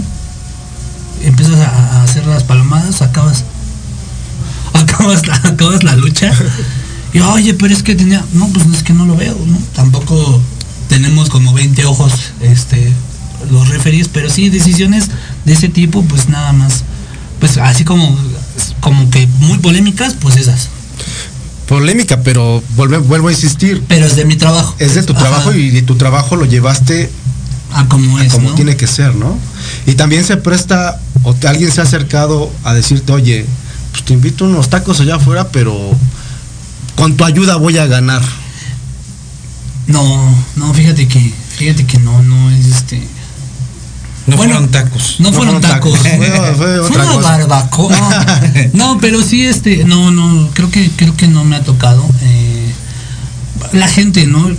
Empiezas a, a hacer las palmadas, acabas, acabas, la, acabas la lucha y oye, pero es que tenía, no, pues es que no lo veo, ¿no? Tampoco tenemos como 20 ojos, este, los referees, pero sí decisiones de ese tipo, pues nada más, pues así como, como que muy polémicas, pues esas. Polémica, pero vuelve- vuelvo a insistir. Pero es de mi trabajo. Es de tu Ajá. trabajo y de tu trabajo lo llevaste a como es, como ¿no? tiene que ser, ¿no? Y también se presta, o te- alguien se ha acercado a decirte, oye, pues te invito a unos tacos allá afuera, pero con tu ayuda voy a ganar. No, no, fíjate que, fíjate que no, no es este. No Bueno, fueron tacos. No, fueron tacos. Fue- fue Fue otra una barbacoa. No, pero sí, este, no, no, creo que, creo que no me ha tocado. eh, la gente, ¿no?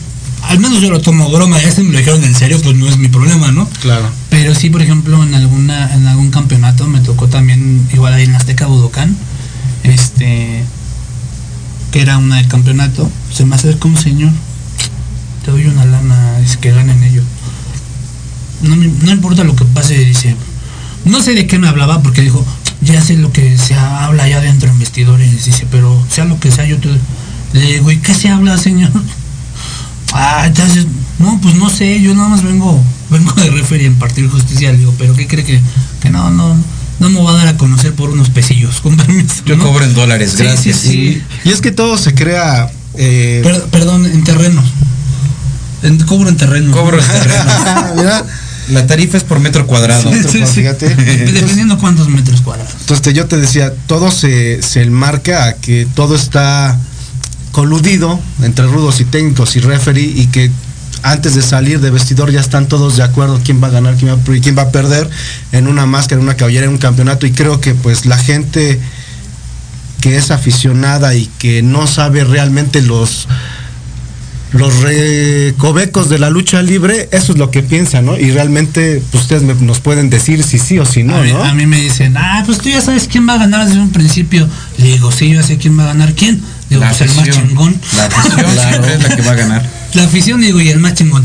Al menos yo lo tomo broma, ya si me lo dijeron en serio, pues no es mi problema, ¿no? Claro. Pero sí, por ejemplo, en alguna, en algún campeonato me tocó también, igual ahí en Azteca Budokán, este, que era una del campeonato, se me acerca un señor, te doy una lana, es que ganen ellos. No, me- no importa lo que pase, dice, no sé de qué me hablaba porque dijo, ya sé lo que se habla allá dentro en vestidores, dice, pero sea lo que sea, yo te... Le digo, ¿y qué se habla, señor? Ah, entonces, no, pues no sé, yo nada más vengo, vengo de referee a impartir justicia, le digo, pero ¿qué cree que, que no, no, no me va a dar a conocer por unos pesillos, con permiso, Yo ¿no? cobro en dólares, Sí, gracias. sí, sí. Y es que todo se crea... eh, Per- perdón, en terreno. En- cobro en terreno. Cobro en terreno. mira, La tarifa es por metro cuadrado. Sí, sí, sí. fíjate. Dependiendo cuántos metros cuadrados. Entonces te- yo te decía, todo se, se enmarca a que todo está coludido entre rudos y técnicos y referee y que antes de salir de vestidor ya están todos de acuerdo quién va a ganar, quién va a, quién va a perder en una máscara, en una cabellera, en un campeonato y creo que pues la gente que es aficionada y que no sabe realmente los los recovecos de la lucha libre, eso es lo que piensan, ¿no? Y realmente pues, ustedes me- nos pueden decir si sí o si no, a, mí, ¿no? a mí me dicen, ah, pues tú ya sabes quién va a ganar desde un principio. Le digo, sí, yo sé quién va a ganar. ¿Quién? Digo, La pues el más afición. chingón. La afición siempre es la que va a ganar. La afición, digo, y el más chingón.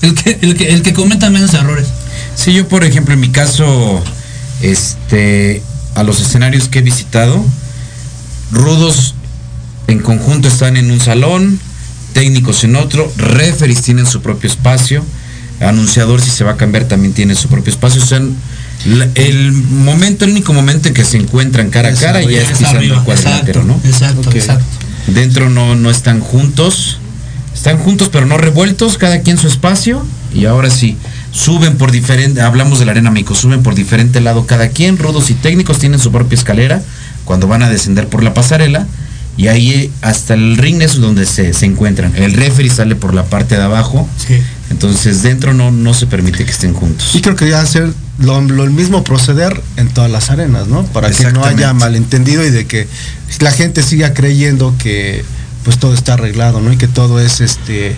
El que, el que, el que cometa menos errores. Sí, yo por ejemplo en mi caso, este, a los escenarios que he visitado, rudos en conjunto están en un salón, técnicos en otro, referees tienen su propio espacio, anunciador si se va a cambiar también tiene su propio espacio, o sea, el momento, el único momento en que se encuentran cara a cara ya es pisando arriba, el cuadrilátero, ¿no? Exacto. Dentro no, no están juntos, están juntos pero no revueltos, cada quien su espacio y ahora sí, suben por diferente, hablamos de la arena México, suben por diferente lado cada quien, rudos y técnicos tienen su propia escalera cuando van a descender por la pasarela y ahí eh, hasta el ring es donde se, se encuentran. El referee sale por la parte de abajo, Sí. entonces dentro no, no se permite que estén juntos. Y creo que ya hacer lo, lo- el mismo proceder en todas las arenas, ¿no? Para que no haya malentendido y de que la gente siga creyendo que pues todo está arreglado, ¿no? Y que todo es este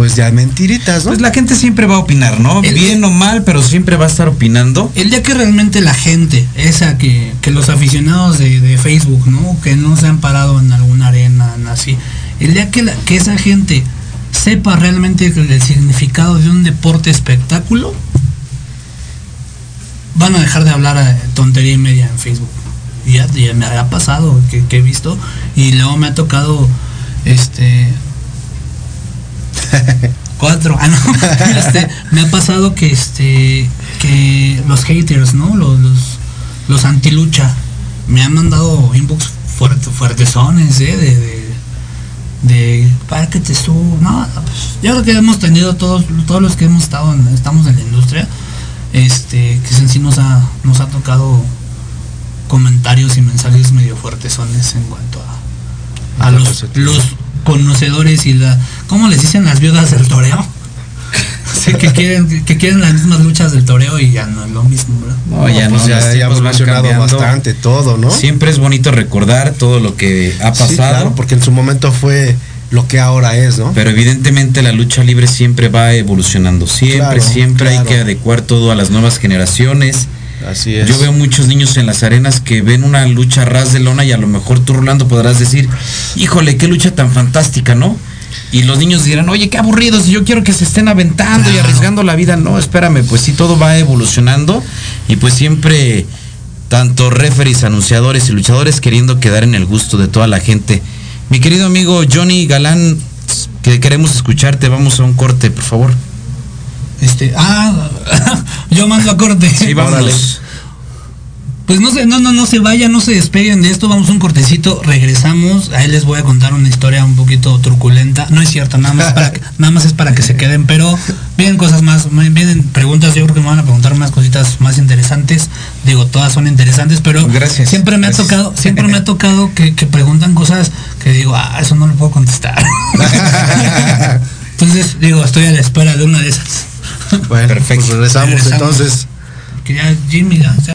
pues ya mentiritas, ¿no? Pues la gente siempre va a opinar, ¿no? El- Bien o mal, pero siempre va a estar opinando. El día que realmente la gente, esa que, que los aficionados de, de Facebook, ¿no? Que no se han parado en alguna arena, en así. El día que, la- que esa gente sepa realmente el, el significado de un deporte espectáculo, van a dejar de hablar eh, tontería y media en Facebook. Y ya, ya me ha pasado que, que he visto. Y luego me ha tocado, este... Cuatro. Ah, no. Este, me ha pasado que este que los haters, ¿no? Los, los, los antilucha me han mandado inbox fuerte, fuertezones, ¿eh? De, de, de para que te subo. No, pues, yo creo que hemos tenido todos, todos los que hemos estado en, estamos en la industria, este, que en sí nos ha, nos ha tocado comentarios y mensajes medio fuertezones en cuanto a, a los, los conocedores y la ¿cómo les dicen las viudas del toreo? Sí, que quieren, que quieren las mismas luchas del toreo y ya no es lo mismo, ¿verdad? No, ya pues no, ya, los ya cambiando. bastante todo, ¿no? Siempre es bonito recordar todo lo que ha pasado. Sí, claro, porque en su momento fue lo que ahora es, ¿no? Pero evidentemente la lucha libre siempre va evolucionando. Siempre, Claro, siempre hay que adecuar todo a las nuevas generaciones. Así es. Yo veo muchos niños en las arenas que ven una lucha ras de lona y a lo mejor tú Rolando podrás decir, híjole, qué lucha tan fantástica, ¿no? Y los niños dirán, oye, qué aburridos, yo quiero que se estén aventando y arriesgando la vida. No, espérame, pues sí, todo va evolucionando y pues siempre tanto referees, anunciadores y luchadores queriendo quedar en el gusto de toda la gente. Mi querido amigo Johnny Galán, que queremos escucharte, vamos a un corte, por favor. Este, ah, yo mando a corte. Sí, vámonos. Pues no se, no, no, no se vayan, no se despeguen de esto, vamos a un cortecito, regresamos, ahí les voy a contar una historia un poquito truculenta, no es cierto, nada más para que, nada más es para que se queden, pero vienen cosas más, vienen preguntas, yo creo que me van a preguntar más cositas más interesantes, digo, todas son interesantes, pero Gracias, siempre me gracias. ha tocado, siempre me ha tocado que, que preguntan cosas que digo, ah, eso no lo puedo contestar. Entonces, digo, estoy a la espera de una de esas. Bueno, Perfecto. pues regresamos, Regresamos. entonces. Que ya Jimmy ya, ya-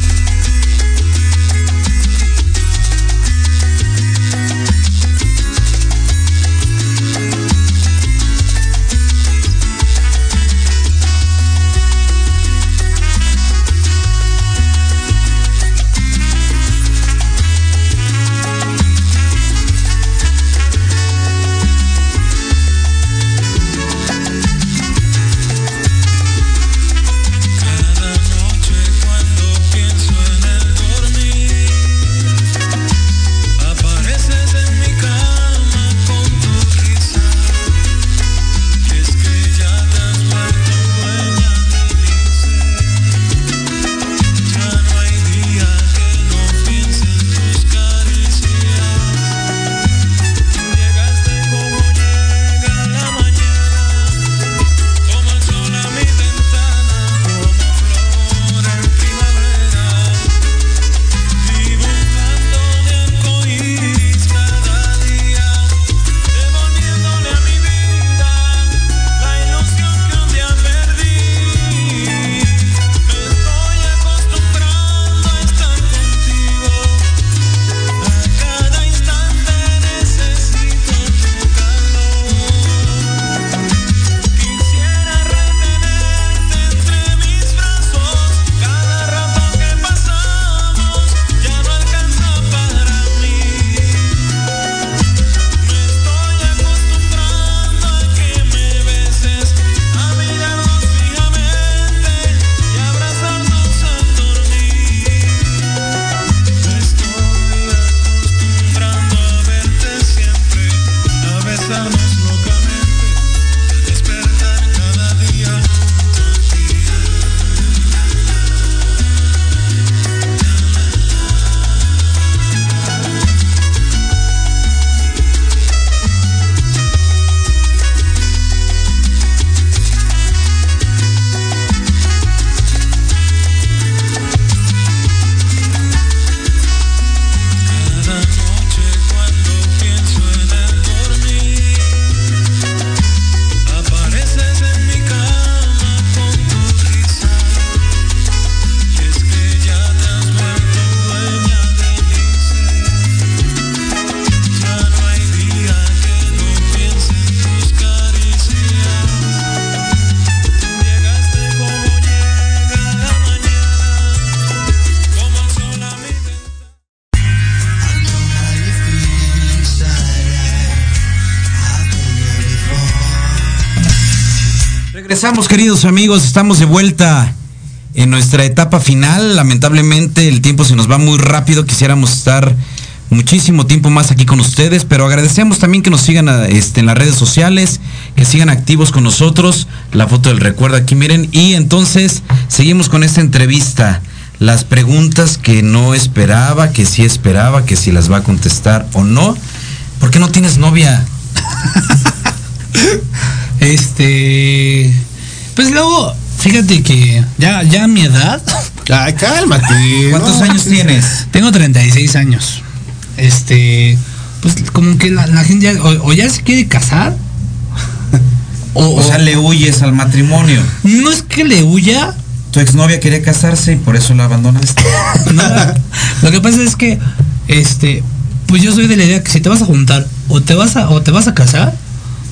Regresamos, queridos amigos, estamos de vuelta en nuestra etapa final. Lamentablemente el tiempo se nos va muy rápido, quisiéramos estar muchísimo tiempo más aquí con ustedes, pero agradecemos también que nos sigan este, en las redes sociales, que sigan activos con nosotros. La foto del recuerdo aquí, miren. Y entonces seguimos con esta entrevista. Las preguntas que no esperaba, que sí esperaba, que si las va a contestar o no. ¿Por qué no tienes novia? este. Pues luego, fíjate que ya, ya a mi edad. Ay, cálmate. ¿Cuántos no, años tienes? Tengo 36 años. Este. Pues como que la, la gente ya, o, o ya se quiere casar. O, o sea, le huyes al matrimonio. No es que le huya. Tu exnovia quería casarse y por eso la abandonaste. No, lo que pasa es que, este, pues yo soy de la idea que si te vas a juntar o te vas a, o te vas a casar,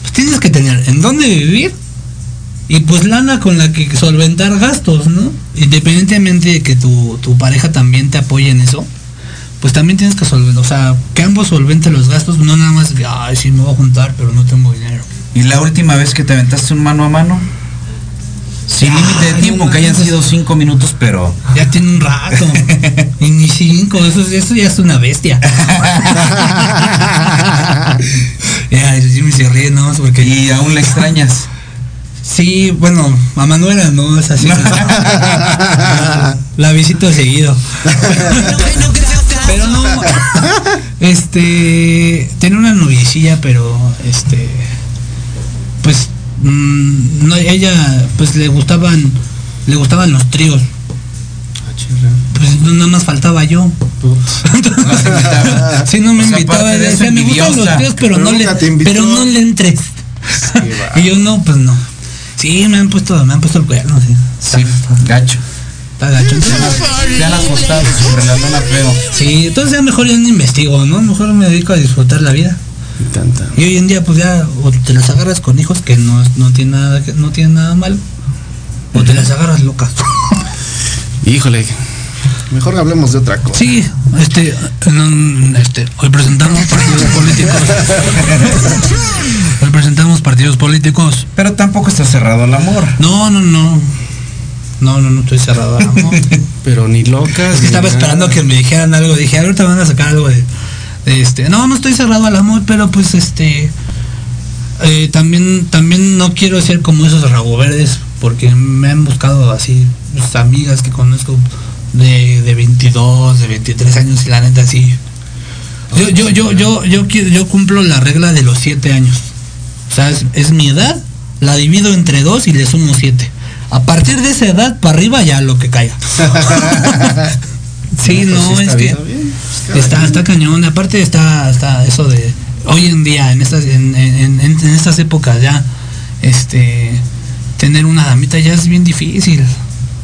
pues tienes que tener en dónde vivir y pues lana con la que solventar gastos, ¿no? Independientemente de que tu, tu pareja también te apoye en eso, pues también tienes que solventar, o sea, que ambos solventen los gastos, no nada más ay, sí me voy a juntar, pero no tengo dinero. ¿Y la última vez que te aventaste un mano a mano? Sin límite de tiempo, no que hayan sido cinco minutos, pero. Ya tiene un rato. y ni cinco, eso, eso ya es una bestia. ya, eso sí me se ríe, ¿no? Porque... Y aún la extrañas. Sí, bueno, a Manuela no es así. la, la visito seguido. pero no. Este. Tiene una noviecilla, pero este. Pues. mm, no, ella, pues le gustaban. Le gustaban los tríos. Pues no, nada más faltaba yo. Sí, no me O sea, invitaba. decía, me gustan los tríos, pero, Pero no le, pero no le entres. y yo no, pues no. Sí, me han puesto, me han puesto el cuerno, sí. Sí, gacho. Está gacho. Te han acostado sobre la lona feo. Sí, entonces ya mejor yo no investigo, ¿no? Mejor me dedico a disfrutar la vida. Y hoy en día pues ya o te las agarras con hijos que no, no tiene nada que- no tiene nada mal o te las agarras locas. Híjole. Mejor hablemos de otra cosa. Sí, este, este, hoy presentamos partidos políticos. Hoy presentamos partidos políticos. Pero tampoco está cerrado al amor. No, no, no. No, no, no estoy cerrado al amor. Pero ni locas. Es que estaba esperando que me dijeran algo. Dije, ahorita van a sacar algo de, de este. No, no estoy cerrado al amor, pero pues este. eh, también, también no quiero ser como esos rabo verdes, porque me han buscado así, pues, amigas que conozco de, de 22, de 23 años y la neta sí. Yo, yo, yo, yo, yo, quiero- yo cumplo la regla de los 7 años. O sea, es, es mi edad, la divido entre dos y le sumo 7. A partir de esa edad para arriba ya lo que caiga. sí, No, pues no, sí es que bien. Pues está, está cañón. Aparte está, está eso de hoy en día, en estas, en, en- en- en estas épocas ya, este, tener una damita ya es bien difícil.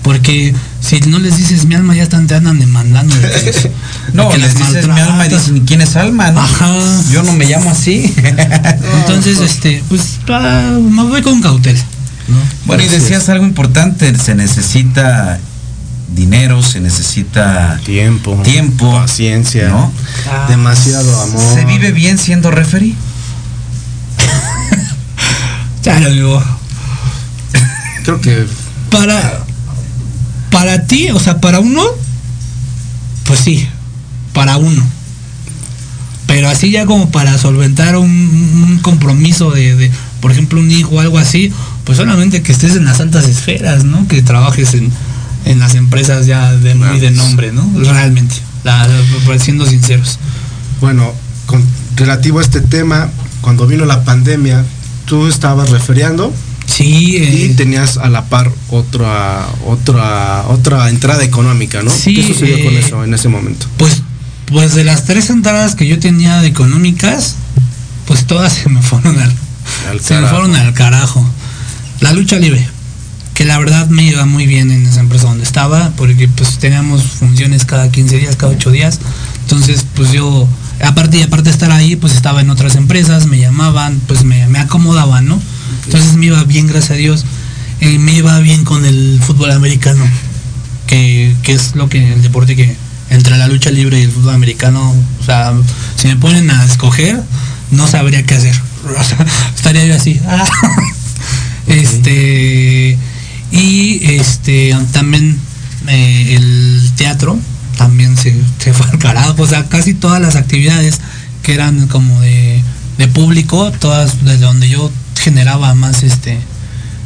Porque si no les dices mi alma ya están, te andan demandando. de que- de No, que les dices mi alma y dicen, ¿quién es alma? No? Ajá. Yo no me llamo así. Entonces, este, pues ah, me voy con cautela. ¿no? Bueno, y decías algo importante, se necesita dinero, se necesita Tiempo. tiempo, Paciencia. ¿no? Ah, Demasiado amor. ¿Se vive bien siendo referee? Ya lo digo. Creo que. Para, para ti, o sea, para uno, pues sí, para uno. Pero así ya como para solventar un, un compromiso de, de, por ejemplo, un hijo o algo así, pues solamente que estés en las altas esferas, ¿no? Que trabajes en, en las empresas ya de muy de nombre, ¿no? Realmente, la, la- siendo sinceros. Bueno, con relativo a este tema, cuando vino la pandemia, tú estabas referiando Sí, y eh, tenías a la par otra otra otra entrada económica, ¿no? Sí, ¿Qué sucedió con eh, eso en ese momento? Pues, pues de las tres entradas que yo tenía de económicas, pues todas se me fueron al, Al se me fueron al carajo. La lucha libre, que la verdad me iba muy bien en esa empresa donde estaba, porque pues teníamos funciones cada 15 días, cada 8 días. Entonces, pues yo, aparte y aparte de estar ahí, pues estaba en otras empresas, me llamaban, pues me, me acomodaban, ¿no? Entonces me iba bien, gracias a Dios. Eh, me iba bien con el fútbol americano, que, que es lo que el deporte que entre la lucha libre y el fútbol americano, o sea, si me ponen a escoger, no sabría qué hacer. Estaría yo así. Este y este también eh, el teatro también se, se fue al carajo, o sea, casi todas las actividades que eran como de, de público, todas desde donde yo generaba más este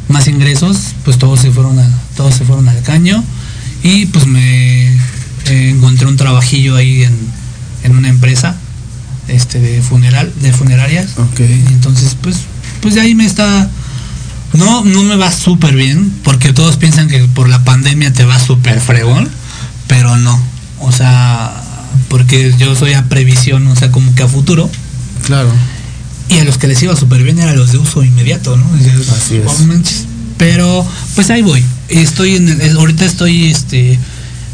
más ingresos, pues todos se fueron a, todos se fueron al caño y pues me eh, encontré un trabajillo ahí en, en una empresa este de funeral de funerarias. Y entonces pues pues de ahí me está no no me va súper bien porque todos piensan que por la pandemia te va súper fregón pero no. O sea porque yo soy a previsión o sea como que a futuro. Claro. Y a los que les iba súper bien eran los de uso inmediato, ¿no? Así es. "Oh, manches". Pero pues ahí voy. Estoy en el, ahorita estoy este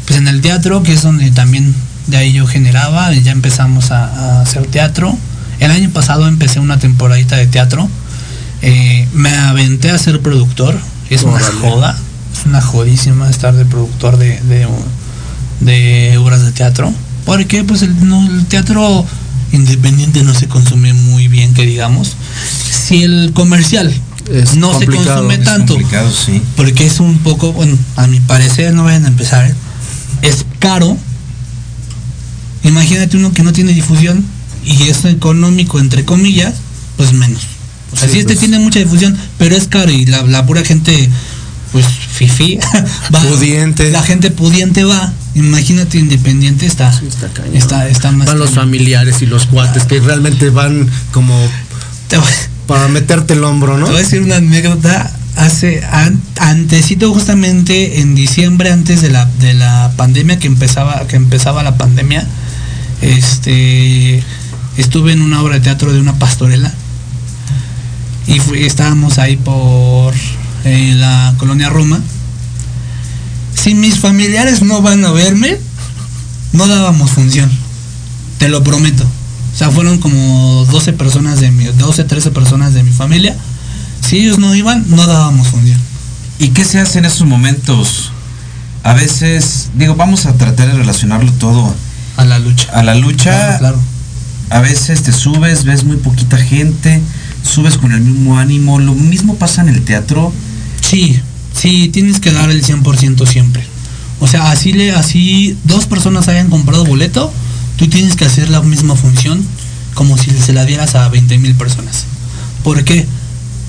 pues en el teatro, que es donde también de ahí yo generaba, y ya empezamos a, a hacer teatro. El año pasado empecé una temporadita de teatro. Eh, me aventé a ser productor. Es una joda. Es una jodísima estar de productor de, de, de obras de teatro. Porque pues el, no, el teatro independiente no se consume muy bien, que digamos. Si el comercial Es no se consume tanto, sí. porque es un poco, bueno, a mi parecer, no vayan a empezar, ¿eh? es caro. Imagínate uno que no tiene difusión y es económico, entre comillas, pues menos. O sea, Sí, sí, este pues. tiene mucha difusión, pero es caro y la, la pura gente, pues, fifi, va. Pudiente. La gente pudiente va. Imagínate independiente está. está cañón. está, está más. Van los cañón. familiares y los cuates que realmente van como voy- para meterte el hombro, ¿no? Te voy a decir una anécdota. Hace an- antesito justamente en diciembre antes de la, de la pandemia que empezaba que empezaba la pandemia, este estuve en una obra de teatro de una pastorela y fui- estábamos ahí por eh, la colonia Roma. Si mis familiares no van a verme, no dábamos función. Te lo prometo. O sea, fueron como 12 personas de mi, 12, 13 personas de mi familia. Si ellos no iban, no dábamos función. ¿Y qué se hace en esos momentos? A veces, digo, vamos a tratar de relacionarlo todo A la lucha. a la lucha. Claro, claro. A veces te subes, ves muy poquita gente, subes con el mismo ánimo. Lo mismo pasa en el teatro. Sí, sí, tienes que dar el 100% siempre. O sea, así le, así dos personas hayan comprado boleto, tú tienes que hacer la misma función como si se la dieras a 20 mil personas. ¿Por qué?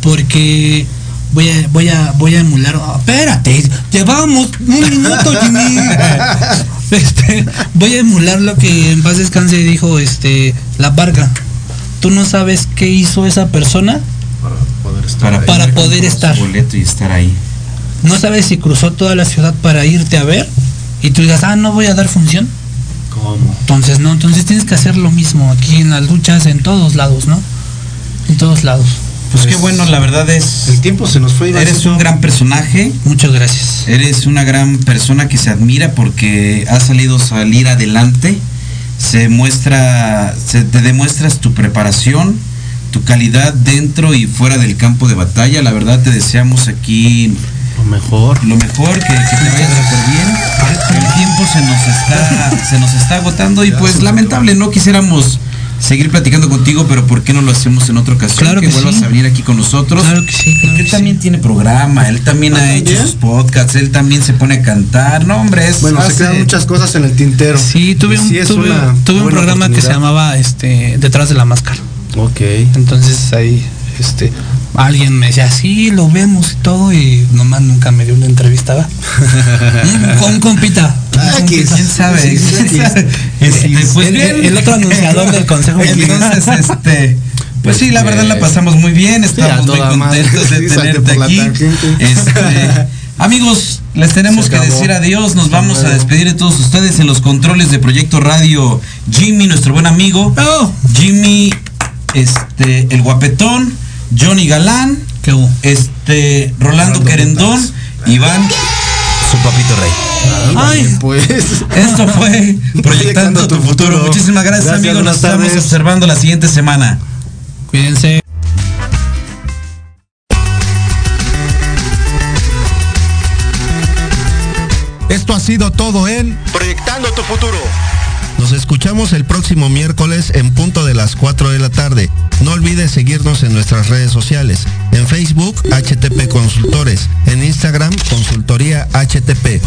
Porque voy a, voy a, voy a emular. ah, espérate, llevamos un minuto, Jimmy. Este, voy a emular lo que en paz descanse dijo este la barca. Tú no sabes qué hizo esa persona Para, Para poder poder comprar su estar. boleto y estar ahí. No sabes si cruzó toda la ciudad para irte a ver y tú digas, ah, no voy a dar función. ¿Cómo? Entonces, no, entonces tienes que hacer lo mismo aquí en las luchas, en todos lados, ¿no? En todos lados. Pues qué bueno, la verdad es. El tiempo se nos fue. Eres un gran personaje. Muchas gracias. Eres una gran persona que se admira porque has salido salir adelante. Se muestra, se te demuestras tu preparación, tu calidad dentro y fuera del campo de batalla. La verdad te deseamos aquí Lo mejor. lo mejor, que, que te vaya súper bien. El tiempo se nos está, se nos está agotando y pues lamentable, no quisiéramos seguir platicando contigo, pero ¿por qué no lo hacemos en otra ocasión? Claro que, que vuelvas sí. a venir aquí con nosotros. Claro que sí, claro Porque él que también sí. tiene programa, él también ¿Ah, ha hecho sus podcasts, él también se pone a cantar. No, hombre, es Bueno, se hace- quedan muchas cosas en el tintero. Sí, tuve un, sí es tuve, una tuve un programa que se llamaba este Detrás de la Máscara. Ok. Entonces ahí, este, alguien me decía, sí, lo vemos y todo, y nomás nunca me dio una entrevista, ¿va? Con un compita. Ah, ¿Quién sabe? Este, pues El- bien. el otro anunciador del Consejo Entonces, este. Pues sí, la verdad la pasamos muy bien, estamos muy contentos de tenerte aquí. Este, amigos, les tenemos que decir adiós, nos vamos a despedir de todos ustedes en los controles de Proyecto Radio. Jimmy, nuestro buen amigo. Oh, Jimmy, este, el guapetón, Johnny Galán, ¿Qué hubo? este, Rolando Rolando Querendón, Iván. Su papito rey. Ay, Pues. Esto fue Proyectando tu futuro. Muchísimas gracias, Gracias, amigos. Nos buenas estamos tardes. observando la siguiente semana. cuídense. Esto ha sido todo en Proyectando tu futuro escuchamos el próximo miércoles en punto de las 4 de la tarde. No olvides seguirnos en nuestras redes sociales. En Facebook, HTP Consultores. En Instagram, Consultoría HTP.